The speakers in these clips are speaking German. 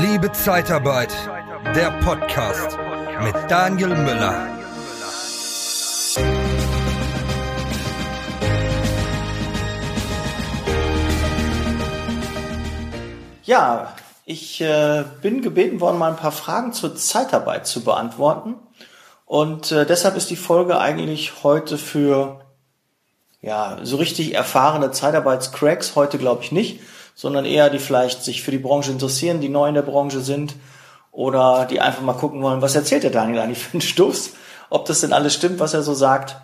Liebe Zeitarbeit, der Podcast mit Daniel Müller. Ja, ich äh, bin gebeten worden, mal ein paar Fragen zur Zeitarbeit zu beantworten. Und äh, deshalb ist die Folge eigentlich heute für ja, so richtig erfahrene Zeitarbeitscracks, heute glaube ich nicht, sondern eher die vielleicht sich für die Branche interessieren, die neu in der Branche sind oder die einfach mal gucken wollen, was erzählt der Daniel eigentlich für einen Stuss, ob das denn alles stimmt, was er so sagt.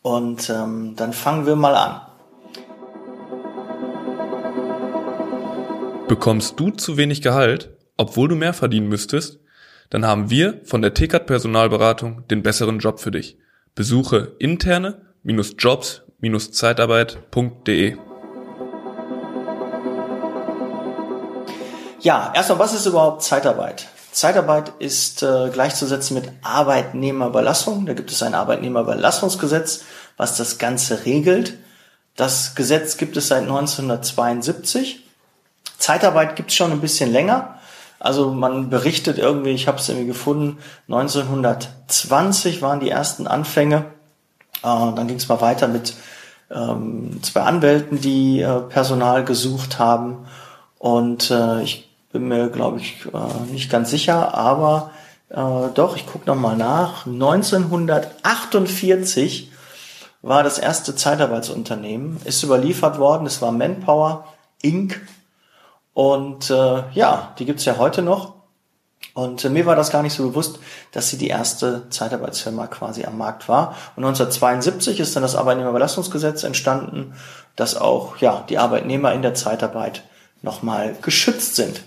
Und ähm, dann fangen wir mal an. Bekommst du zu wenig Gehalt, obwohl du mehr verdienen müsstest? Dann haben wir von der TKAT Personalberatung den besseren Job für dich. Besuche interne-jobs-zeitarbeit.de. Ja, erstmal, was ist überhaupt Zeitarbeit? Zeitarbeit ist äh, gleichzusetzen mit Arbeitnehmerüberlassung. Da gibt es ein Arbeitnehmerüberlassungsgesetz, was das Ganze regelt. Das Gesetz gibt es seit 1972. Zeitarbeit gibt es schon ein bisschen länger. Also man berichtet irgendwie, ich habe es irgendwie gefunden, 1920 waren die ersten Anfänge. Äh, dann ging es mal weiter mit ähm, zwei Anwälten, die äh, Personal gesucht haben. Und äh, ich bin mir, glaube ich, äh, nicht ganz sicher, aber äh, doch, ich gucke nochmal nach. 1948 war das erste Zeitarbeitsunternehmen, ist überliefert worden, es war Manpower Inc. Und äh, ja, die gibt's ja heute noch. Und äh, mir war das gar nicht so bewusst, dass sie die erste Zeitarbeitsfirma quasi am Markt war. Und 1972 ist dann das Arbeitnehmerüberlassungsgesetz entstanden, dass auch ja die Arbeitnehmer in der Zeitarbeit nochmal geschützt sind.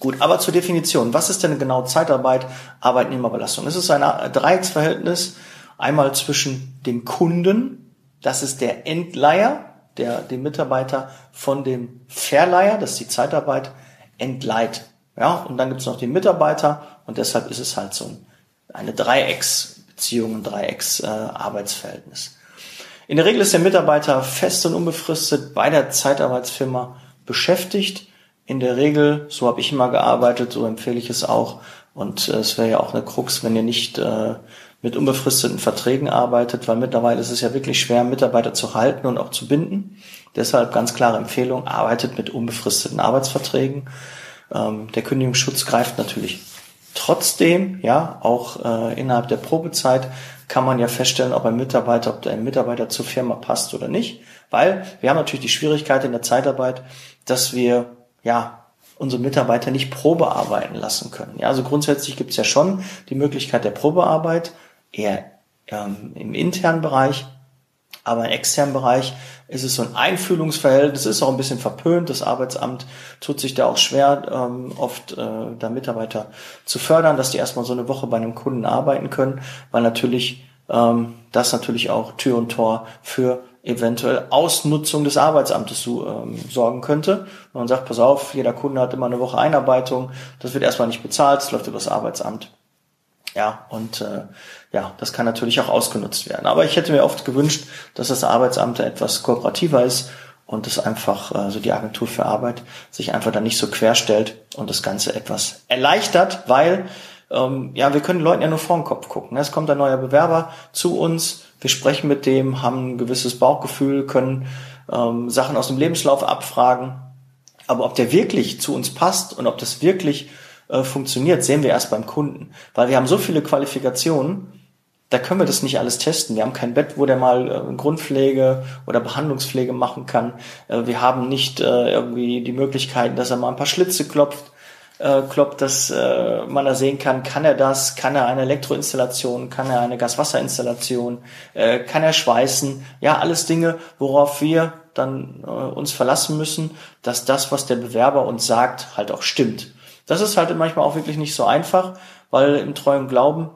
Gut, aber zur Definition. Was ist denn genau Zeitarbeit, Arbeitnehmerbelastung? Es ist ein Dreiecksverhältnis. Einmal zwischen dem Kunden, das ist der Endleiher, der den Mitarbeiter von dem Verleiher, das ist die Zeitarbeit, entleiht. Ja, und dann gibt's noch den Mitarbeiter und deshalb ist es halt so eine Dreiecksbeziehung, ein Dreiecksarbeitsverhältnis. Äh, In der Regel ist der Mitarbeiter fest und unbefristet bei der Zeitarbeitsfirma beschäftigt in der Regel, so habe ich immer gearbeitet, so empfehle ich es auch. Und äh, es wäre ja auch eine Krux, wenn ihr nicht äh, mit unbefristeten Verträgen arbeitet, weil mittlerweile ist es ja wirklich schwer, Mitarbeiter zu halten und auch zu binden. Deshalb ganz klare Empfehlung, arbeitet mit unbefristeten Arbeitsverträgen. Ähm, der Kündigungsschutz greift natürlich trotzdem, ja, auch äh, innerhalb der Probezeit kann man ja feststellen, ob ein Mitarbeiter, ob der Mitarbeiter zur Firma passt oder nicht. Weil wir haben natürlich die Schwierigkeit in der Zeitarbeit, dass wir ja, unsere Mitarbeiter nicht Probe arbeiten lassen können. Ja, also grundsätzlich gibt es ja schon die Möglichkeit der Probearbeit, eher ähm, im internen Bereich, aber im externen Bereich ist es so ein Einfühlungsverhältnis, ist auch ein bisschen verpönt. Das Arbeitsamt tut sich da auch schwer, ähm, oft äh, da Mitarbeiter zu fördern, dass die erstmal so eine Woche bei einem Kunden arbeiten können, weil natürlich ähm, das natürlich auch Tür und Tor für eventuell Ausnutzung des Arbeitsamtes zu, ähm, sorgen könnte. Und man sagt, pass auf, jeder Kunde hat immer eine Woche Einarbeitung, das wird erstmal nicht bezahlt, es läuft über das Arbeitsamt. Ja, und äh, ja, das kann natürlich auch ausgenutzt werden. Aber ich hätte mir oft gewünscht, dass das Arbeitsamt etwas kooperativer ist und das einfach, also die Agentur für Arbeit, sich einfach da nicht so querstellt und das Ganze etwas erleichtert, weil ähm, ja, wir können Leuten ja nur vor den Kopf gucken. Es kommt ein neuer Bewerber zu uns, wir sprechen mit dem, haben ein gewisses Bauchgefühl, können ähm, Sachen aus dem Lebenslauf abfragen. Aber ob der wirklich zu uns passt und ob das wirklich äh, funktioniert, sehen wir erst beim Kunden. Weil wir haben so viele Qualifikationen, da können wir das nicht alles testen. Wir haben kein Bett, wo der mal äh, Grundpflege oder Behandlungspflege machen kann. Äh, wir haben nicht äh, irgendwie die Möglichkeiten, dass er mal ein paar Schlitze klopft äh, kloppt, dass äh, man da sehen kann, kann er das, kann er eine Elektroinstallation, kann er eine Gaswasserinstallation, äh, kann er schweißen, ja, alles Dinge, worauf wir dann äh, uns verlassen müssen, dass das, was der Bewerber uns sagt, halt auch stimmt. Das ist halt manchmal auch wirklich nicht so einfach, weil im treuen Glauben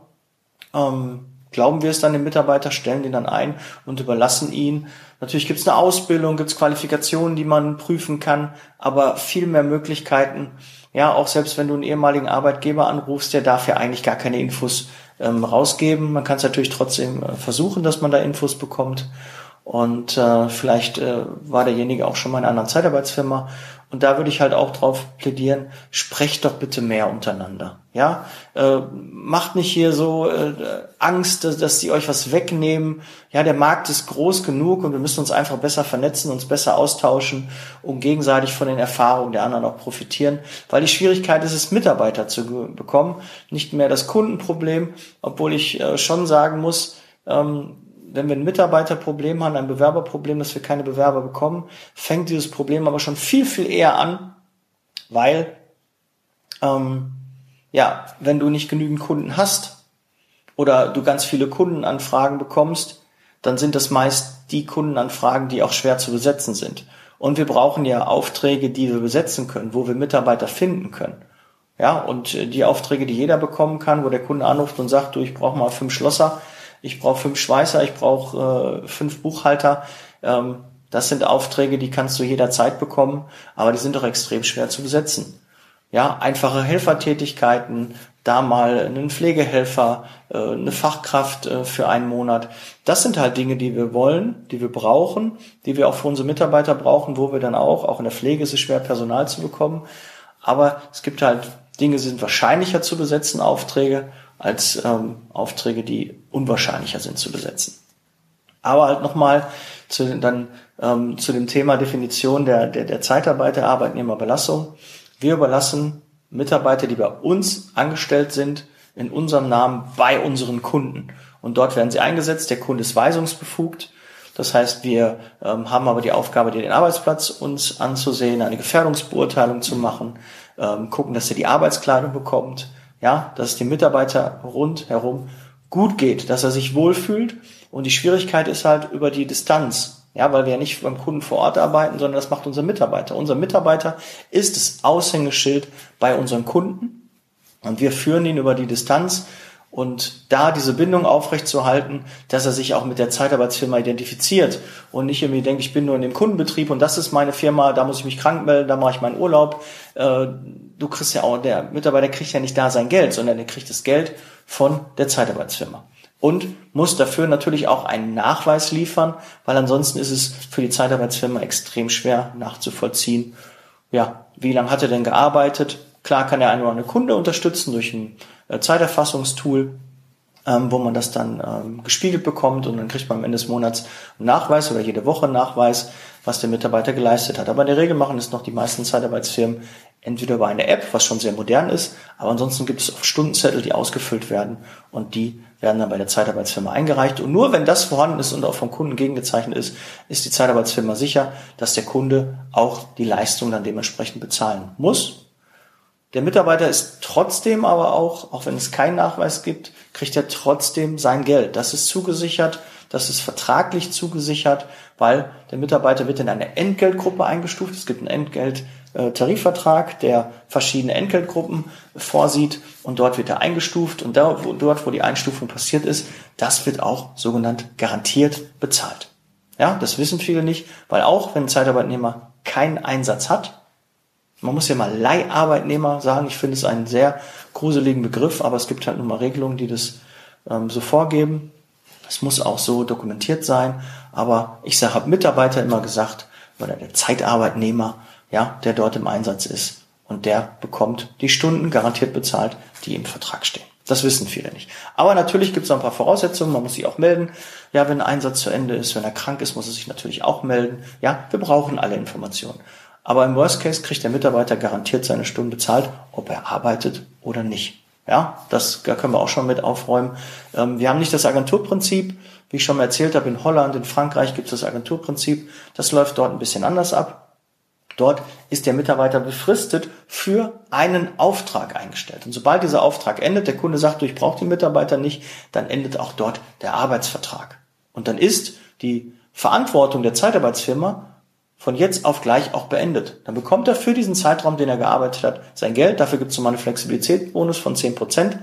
ähm, glauben wir es dann dem Mitarbeiter, stellen den dann ein und überlassen ihn. Natürlich gibt es eine Ausbildung, gibt es Qualifikationen, die man prüfen kann, aber viel mehr Möglichkeiten, ja, auch selbst wenn du einen ehemaligen Arbeitgeber anrufst, der darf ja eigentlich gar keine Infos ähm, rausgeben. Man kann es natürlich trotzdem äh, versuchen, dass man da Infos bekommt. Und äh, vielleicht äh, war derjenige auch schon mal in einer anderen Zeitarbeitsfirma und da würde ich halt auch drauf plädieren, sprecht doch bitte mehr untereinander. Ja, äh, macht nicht hier so äh, Angst, dass, dass sie euch was wegnehmen. Ja, der Markt ist groß genug und wir müssen uns einfach besser vernetzen, uns besser austauschen, um gegenseitig von den Erfahrungen der anderen auch profitieren. Weil die Schwierigkeit ist es, Mitarbeiter zu bekommen, nicht mehr das Kundenproblem, obwohl ich äh, schon sagen muss, ähm, wenn wir ein Mitarbeiterproblem haben, ein Bewerberproblem, dass wir keine Bewerber bekommen, fängt dieses Problem aber schon viel, viel eher an, weil, ähm, ja, wenn du nicht genügend Kunden hast oder du ganz viele Kundenanfragen bekommst, dann sind das meist die Kundenanfragen, die auch schwer zu besetzen sind. Und wir brauchen ja Aufträge, die wir besetzen können, wo wir Mitarbeiter finden können. Ja, und äh, die Aufträge, die jeder bekommen kann, wo der Kunde anruft und sagt, du, ich brauche mal fünf Schlosser, ich brauche fünf Schweißer, ich brauche äh, fünf Buchhalter. Ähm, das sind Aufträge, die kannst du jederzeit bekommen, aber die sind doch extrem schwer zu besetzen. Ja, einfache Helfertätigkeiten, da mal einen Pflegehelfer, äh, eine Fachkraft äh, für einen Monat. Das sind halt Dinge, die wir wollen, die wir brauchen, die wir auch für unsere Mitarbeiter brauchen, wo wir dann auch, auch in der Pflege ist es schwer, Personal zu bekommen. Aber es gibt halt Dinge, die sind wahrscheinlicher zu besetzen, Aufträge, als ähm, Aufträge, die unwahrscheinlicher sind zu besetzen. Aber halt nochmal zu, dann, ähm, zu dem Thema Definition der, der, der Zeitarbeit der Arbeitnehmerbelastung. Wir überlassen Mitarbeiter, die bei uns angestellt sind, in unserem Namen bei unseren Kunden. Und dort werden sie eingesetzt. Der Kunde ist weisungsbefugt. Das heißt, wir ähm, haben aber die Aufgabe, den Arbeitsplatz uns anzusehen, eine Gefährdungsbeurteilung zu machen, ähm, gucken, dass er die Arbeitskleidung bekommt, ja, dass es dem Mitarbeiter rundherum gut geht, dass er sich wohlfühlt. Und die Schwierigkeit ist halt über die Distanz. Ja, weil wir ja nicht beim Kunden vor Ort arbeiten, sondern das macht unser Mitarbeiter. Unser Mitarbeiter ist das Aushängeschild bei unseren Kunden. Und wir führen ihn über die Distanz und da diese Bindung aufrechtzuerhalten, dass er sich auch mit der Zeitarbeitsfirma identifiziert und nicht irgendwie denkt, ich bin nur in dem Kundenbetrieb und das ist meine Firma, da muss ich mich krank melden, da mache ich meinen Urlaub. Äh, du kriegst ja auch, der Mitarbeiter kriegt ja nicht da sein Geld, sondern er kriegt das Geld von der Zeitarbeitsfirma. Und muss dafür natürlich auch einen Nachweis liefern, weil ansonsten ist es für die Zeitarbeitsfirma extrem schwer nachzuvollziehen. Ja, wie lange hat er denn gearbeitet? Klar kann er einen oder eine Kunde unterstützen durch ein äh, Zeiterfassungstool, ähm, wo man das dann ähm, gespiegelt bekommt und dann kriegt man am Ende des Monats einen Nachweis oder jede Woche einen Nachweis, was der Mitarbeiter geleistet hat. Aber in der Regel machen es noch die meisten Zeitarbeitsfirmen entweder über eine App, was schon sehr modern ist, aber ansonsten gibt es auch Stundenzettel, die ausgefüllt werden und die werden dann bei der Zeitarbeitsfirma eingereicht. Und nur wenn das vorhanden ist und auch vom Kunden gegengezeichnet ist, ist die Zeitarbeitsfirma sicher, dass der Kunde auch die Leistung dann dementsprechend bezahlen muss der Mitarbeiter ist trotzdem aber auch, auch wenn es keinen Nachweis gibt, kriegt er trotzdem sein Geld. Das ist zugesichert, das ist vertraglich zugesichert, weil der Mitarbeiter wird in eine Entgeltgruppe eingestuft. Es gibt einen Entgelttarifvertrag, der verschiedene Entgeltgruppen vorsieht und dort wird er eingestuft und dort, wo die Einstufung passiert ist, das wird auch sogenannt garantiert bezahlt. Ja, das wissen viele nicht, weil auch wenn ein Zeitarbeitnehmer keinen Einsatz hat, man muss ja mal Leiharbeitnehmer sagen. Ich finde es einen sehr gruseligen Begriff, aber es gibt halt nun mal Regelungen, die das ähm, so vorgeben. Es muss auch so dokumentiert sein. Aber ich sage, habe Mitarbeiter immer gesagt, oder der Zeitarbeitnehmer, ja, der dort im Einsatz ist. Und der bekommt die Stunden garantiert bezahlt, die im Vertrag stehen. Das wissen viele nicht. Aber natürlich gibt es ein paar Voraussetzungen. Man muss sich auch melden. Ja, wenn ein Einsatz zu Ende ist, wenn er krank ist, muss er sich natürlich auch melden. Ja, wir brauchen alle Informationen. Aber im Worst Case kriegt der Mitarbeiter garantiert seine Stunden bezahlt, ob er arbeitet oder nicht. Ja, das da können wir auch schon mit aufräumen. Ähm, wir haben nicht das Agenturprinzip. Wie ich schon mal erzählt habe, in Holland, in Frankreich gibt es das Agenturprinzip. Das läuft dort ein bisschen anders ab. Dort ist der Mitarbeiter befristet für einen Auftrag eingestellt. Und sobald dieser Auftrag endet, der Kunde sagt, ich brauche den Mitarbeiter nicht, dann endet auch dort der Arbeitsvertrag. Und dann ist die Verantwortung der Zeitarbeitsfirma von jetzt auf gleich auch beendet. Dann bekommt er für diesen Zeitraum, den er gearbeitet hat, sein Geld. Dafür gibt es nochmal einen Flexibilitätsbonus von 10%.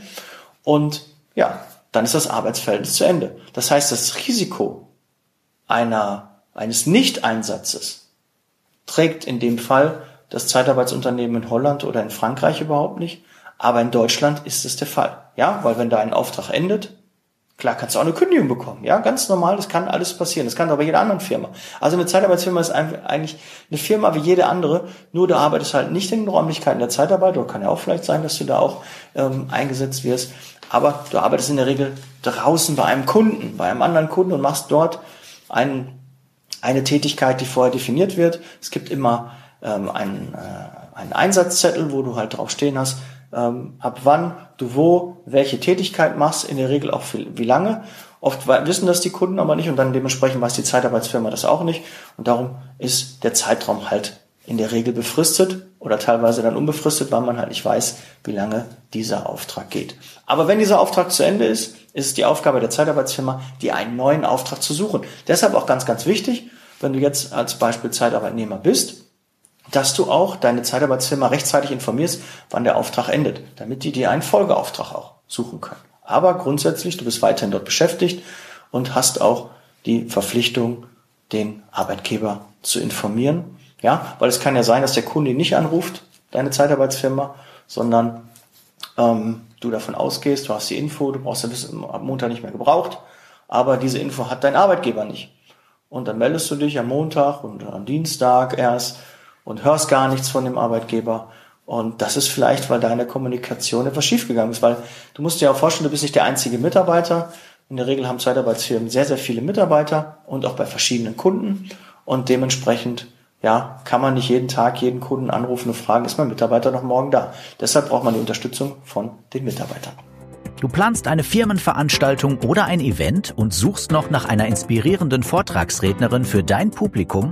Und ja, dann ist das Arbeitsverhältnis zu Ende. Das heißt, das Risiko einer, eines Nicht-Einsatzes trägt in dem Fall das Zeitarbeitsunternehmen in Holland oder in Frankreich überhaupt nicht. Aber in Deutschland ist es der Fall. Ja, weil wenn da ein Auftrag endet, Klar kannst du auch eine Kündigung bekommen, ja, ganz normal, das kann alles passieren. Das kann bei jeder anderen Firma. Also eine Zeitarbeitsfirma ist eigentlich eine Firma wie jede andere, nur du arbeitest halt nicht in den Räumlichkeiten der Zeitarbeit, oder kann ja auch vielleicht sein, dass du da auch ähm, eingesetzt wirst, aber du arbeitest in der Regel draußen bei einem Kunden, bei einem anderen Kunden und machst dort einen, eine Tätigkeit, die vorher definiert wird. Es gibt immer ähm, einen, äh, einen Einsatzzettel, wo du halt drauf stehen hast, ähm, ab wann du wo welche Tätigkeit machst, in der Regel auch für, wie lange. Oft wissen das die Kunden aber nicht und dann dementsprechend weiß die Zeitarbeitsfirma das auch nicht. Und darum ist der Zeitraum halt in der Regel befristet oder teilweise dann unbefristet, weil man halt nicht weiß, wie lange dieser Auftrag geht. Aber wenn dieser Auftrag zu Ende ist, ist es die Aufgabe der Zeitarbeitsfirma, dir einen neuen Auftrag zu suchen. Deshalb auch ganz, ganz wichtig, wenn du jetzt als Beispiel Zeitarbeitnehmer bist, dass du auch deine Zeitarbeitsfirma rechtzeitig informierst, wann der Auftrag endet, damit die dir einen Folgeauftrag auch suchen können. Aber grundsätzlich, du bist weiterhin dort beschäftigt und hast auch die Verpflichtung, den Arbeitgeber zu informieren. Ja, weil es kann ja sein, dass der Kunde nicht anruft, deine Zeitarbeitsfirma, sondern ähm, du davon ausgehst, du hast die Info, du brauchst das am Montag nicht mehr gebraucht, aber diese Info hat dein Arbeitgeber nicht. Und dann meldest du dich am Montag und am Dienstag erst und hörst gar nichts von dem Arbeitgeber. Und das ist vielleicht, weil deine Kommunikation etwas schiefgegangen ist, weil du musst dir auch vorstellen, du bist nicht der einzige Mitarbeiter. In der Regel haben Zeitarbeitsfirmen sehr, sehr viele Mitarbeiter und auch bei verschiedenen Kunden. Und dementsprechend, ja, kann man nicht jeden Tag jeden Kunden anrufen und fragen, ist mein Mitarbeiter noch morgen da? Deshalb braucht man die Unterstützung von den Mitarbeitern. Du planst eine Firmenveranstaltung oder ein Event und suchst noch nach einer inspirierenden Vortragsrednerin für dein Publikum?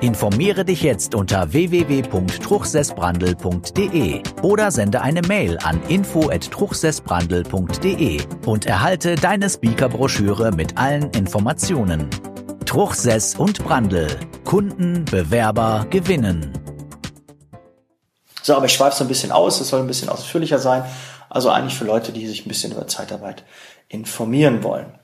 Informiere dich jetzt unter www.truchsessbrandel.de oder sende eine Mail an info@truchsessbrandel.de und erhalte deine Speakerbroschüre mit allen Informationen. Truchsess und Brandel. Kunden, Bewerber gewinnen. So, aber ich schweife so ein bisschen aus, es soll ein bisschen ausführlicher sein. Also eigentlich für Leute, die sich ein bisschen über Zeitarbeit informieren wollen.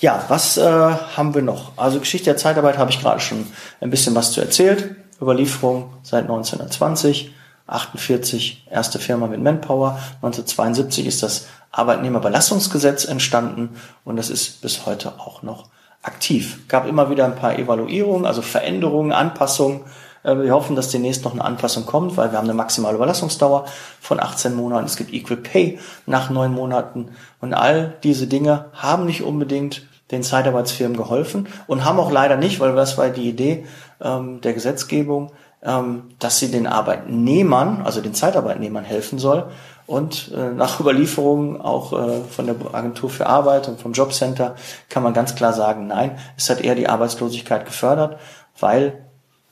Ja, was äh, haben wir noch? Also Geschichte der Zeitarbeit habe ich gerade schon ein bisschen was zu erzählt. Überlieferung seit 1920, 48 erste Firma mit Manpower, 1972 ist das Arbeitnehmerbelastungsgesetz entstanden und das ist bis heute auch noch aktiv. Gab immer wieder ein paar Evaluierungen, also Veränderungen, Anpassungen wir hoffen, dass demnächst noch eine Anpassung kommt, weil wir haben eine maximale Überlassungsdauer von 18 Monaten. Es gibt Equal Pay nach neun Monaten. Und all diese Dinge haben nicht unbedingt den Zeitarbeitsfirmen geholfen und haben auch leider nicht, weil das war die Idee ähm, der Gesetzgebung, ähm, dass sie den Arbeitnehmern, also den Zeitarbeitnehmern helfen soll. Und äh, nach Überlieferungen auch äh, von der Agentur für Arbeit und vom Jobcenter kann man ganz klar sagen, nein, es hat eher die Arbeitslosigkeit gefördert, weil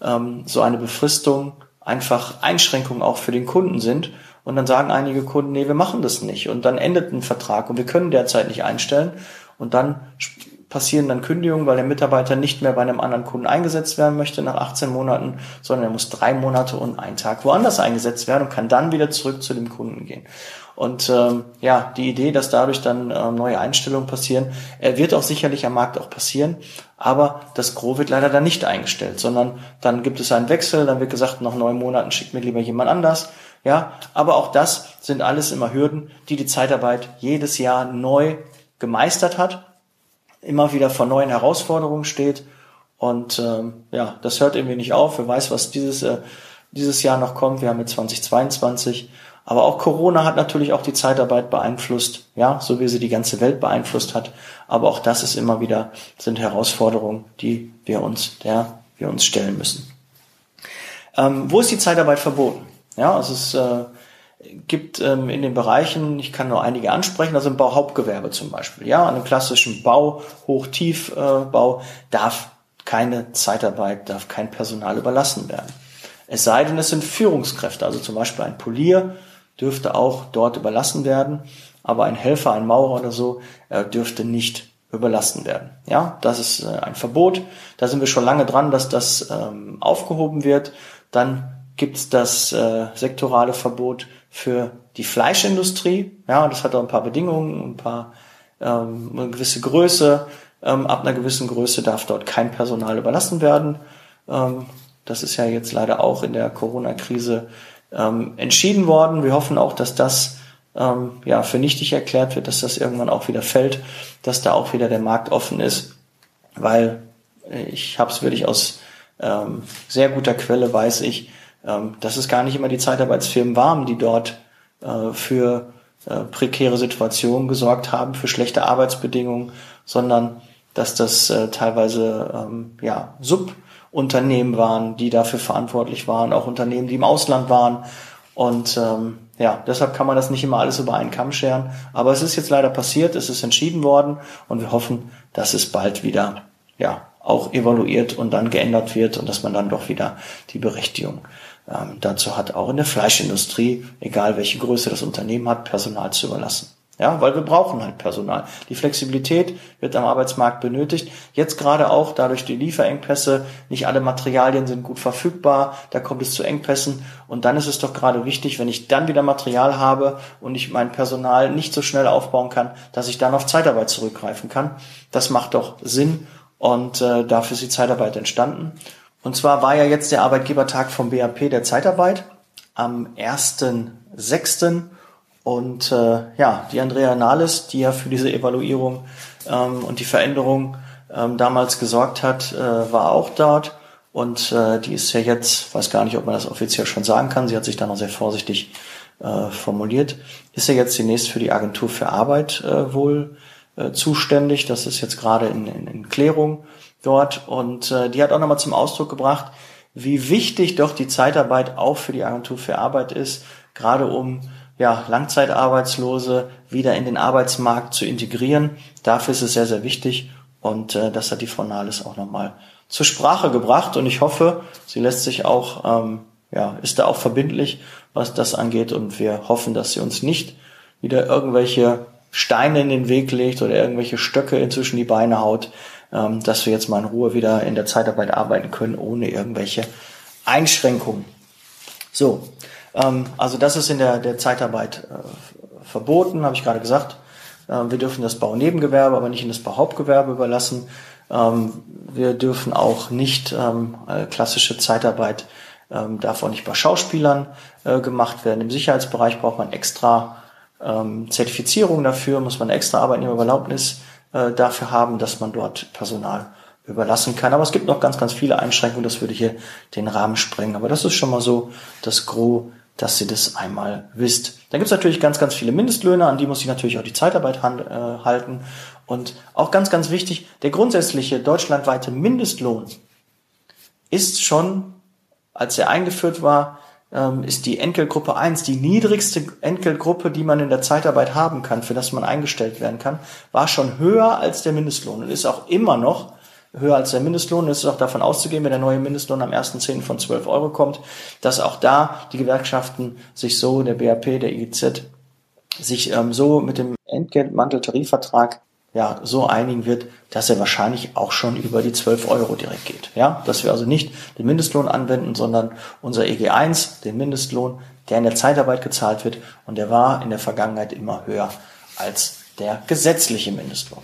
ähm, so eine Befristung einfach Einschränkungen auch für den Kunden sind. Und dann sagen einige Kunden, nee, wir machen das nicht. Und dann endet ein Vertrag und wir können derzeit nicht einstellen. Und dann passieren dann Kündigungen, weil der Mitarbeiter nicht mehr bei einem anderen Kunden eingesetzt werden möchte nach 18 Monaten, sondern er muss drei Monate und einen Tag woanders eingesetzt werden und kann dann wieder zurück zu dem Kunden gehen. Und ähm, ja, die Idee, dass dadurch dann äh, neue Einstellungen passieren, äh, wird auch sicherlich am Markt auch passieren, aber das Gros wird leider dann nicht eingestellt, sondern dann gibt es einen Wechsel, dann wird gesagt, nach neun Monaten schickt mir lieber jemand anders. Ja, aber auch das sind alles immer Hürden, die die Zeitarbeit jedes Jahr neu gemeistert hat immer wieder vor neuen Herausforderungen steht. Und ähm, ja, das hört irgendwie nicht auf. Wer weiß, was dieses, äh, dieses Jahr noch kommt. Wir haben jetzt 2022. Aber auch Corona hat natürlich auch die Zeitarbeit beeinflusst, ja, so wie sie die ganze Welt beeinflusst hat. Aber auch das ist immer wieder, sind Herausforderungen, die wir uns, der wir uns stellen müssen. Ähm, wo ist die Zeitarbeit verboten? Ja, es ist äh, gibt ähm, in den Bereichen, ich kann nur einige ansprechen, also im Bauhauptgewerbe zum Beispiel. Ja, an einem klassischen Bau, Hochtiefbau äh, darf keine Zeitarbeit, darf kein Personal überlassen werden. Es sei denn, es sind Führungskräfte, also zum Beispiel ein Polier dürfte auch dort überlassen werden, aber ein Helfer, ein Maurer oder so äh, dürfte nicht überlassen werden. Ja, das ist äh, ein Verbot. Da sind wir schon lange dran, dass das ähm, aufgehoben wird. Dann gibt es das äh, sektorale Verbot für die Fleischindustrie. Ja, das hat auch ein paar Bedingungen, ein paar ähm, eine gewisse Größe. Ähm, ab einer gewissen Größe darf dort kein Personal überlassen werden. Ähm, das ist ja jetzt leider auch in der Corona-Krise ähm, entschieden worden. Wir hoffen auch, dass das ähm, ja für nichtig erklärt wird, dass das irgendwann auch wieder fällt, dass da auch wieder der Markt offen ist, weil äh, ich habe es wirklich aus ähm, sehr guter Quelle weiß ich, ähm, dass es gar nicht immer die Zeitarbeitsfirmen waren, die dort äh, für äh, prekäre Situationen gesorgt haben, für schlechte Arbeitsbedingungen, sondern dass das äh, teilweise ähm, ja, Subunternehmen waren, die dafür verantwortlich waren, auch Unternehmen, die im Ausland waren. Und ähm, ja, deshalb kann man das nicht immer alles über einen Kamm scheren. Aber es ist jetzt leider passiert, es ist entschieden worden und wir hoffen, dass es bald wieder ja, auch evaluiert und dann geändert wird und dass man dann doch wieder die Berechtigung ähm, dazu hat, auch in der Fleischindustrie, egal welche Größe das Unternehmen hat, Personal zu überlassen. Ja, weil wir brauchen halt Personal. Die Flexibilität wird am Arbeitsmarkt benötigt. Jetzt gerade auch dadurch die Lieferengpässe. Nicht alle Materialien sind gut verfügbar. Da kommt es zu Engpässen. Und dann ist es doch gerade wichtig, wenn ich dann wieder Material habe und ich mein Personal nicht so schnell aufbauen kann, dass ich dann auf Zeitarbeit zurückgreifen kann. Das macht doch Sinn. Und äh, dafür ist die Zeitarbeit entstanden. Und zwar war ja jetzt der Arbeitgebertag vom BAP der Zeitarbeit am 1.6. Und äh, ja, die Andrea Nahles, die ja für diese Evaluierung ähm, und die Veränderung ähm, damals gesorgt hat, äh, war auch dort. Und äh, die ist ja jetzt, weiß gar nicht, ob man das offiziell schon sagen kann, sie hat sich da noch sehr vorsichtig äh, formuliert, ist ja jetzt demnächst für die Agentur für Arbeit äh, wohl äh, zuständig. Das ist jetzt gerade in, in, in Klärung dort und äh, die hat auch nochmal zum Ausdruck gebracht, wie wichtig doch die Zeitarbeit auch für die Agentur für Arbeit ist, gerade um ja, Langzeitarbeitslose wieder in den Arbeitsmarkt zu integrieren. Dafür ist es sehr, sehr wichtig und äh, das hat die Frau Nahles auch nochmal zur Sprache gebracht und ich hoffe, sie lässt sich auch, ähm, ja, ist da auch verbindlich, was das angeht und wir hoffen, dass sie uns nicht wieder irgendwelche Steine in den Weg legt oder irgendwelche Stöcke inzwischen die Beine haut, ähm, dass wir jetzt mal in Ruhe wieder in der Zeitarbeit arbeiten können, ohne irgendwelche Einschränkungen. So, ähm, also das ist in der, der Zeitarbeit äh, verboten, habe ich gerade gesagt. Ähm, wir dürfen das Baunebengewerbe, aber nicht in das Bauhauptgewerbe überlassen. Ähm, wir dürfen auch nicht ähm, äh, klassische Zeitarbeit ähm, darf auch nicht bei Schauspielern äh, gemacht werden. Im Sicherheitsbereich braucht man extra ähm, Zertifizierung dafür, muss man extra Arbeitnehmerüberlaubnis äh, dafür haben, dass man dort Personal überlassen kann. Aber es gibt noch ganz, ganz viele Einschränkungen, das würde hier den Rahmen sprengen. Aber das ist schon mal so das Gros, dass ihr das einmal wisst. Dann gibt es natürlich ganz, ganz viele Mindestlöhne, an die muss sich natürlich auch die Zeitarbeit hand, äh, halten. Und auch ganz, ganz wichtig, der grundsätzliche deutschlandweite Mindestlohn ist schon, als er eingeführt war, ähm, ist die Entgeltgruppe 1, die niedrigste Entgeltgruppe, die man in der Zeitarbeit haben kann, für das man eingestellt werden kann, war schon höher als der Mindestlohn und ist auch immer noch höher als der Mindestlohn. Es ist auch davon auszugehen, wenn der neue Mindestlohn am 1.10. von 12 Euro kommt, dass auch da die Gewerkschaften sich so, der BAP, der IGZ, sich ähm, so mit dem Entgeltmanteltarifvertrag ja, so einigen wird, dass er wahrscheinlich auch schon über die 12 Euro direkt geht. Ja, dass wir also nicht den Mindestlohn anwenden, sondern unser EG1, den Mindestlohn, der in der Zeitarbeit gezahlt wird und der war in der Vergangenheit immer höher als der gesetzliche Mindestlohn.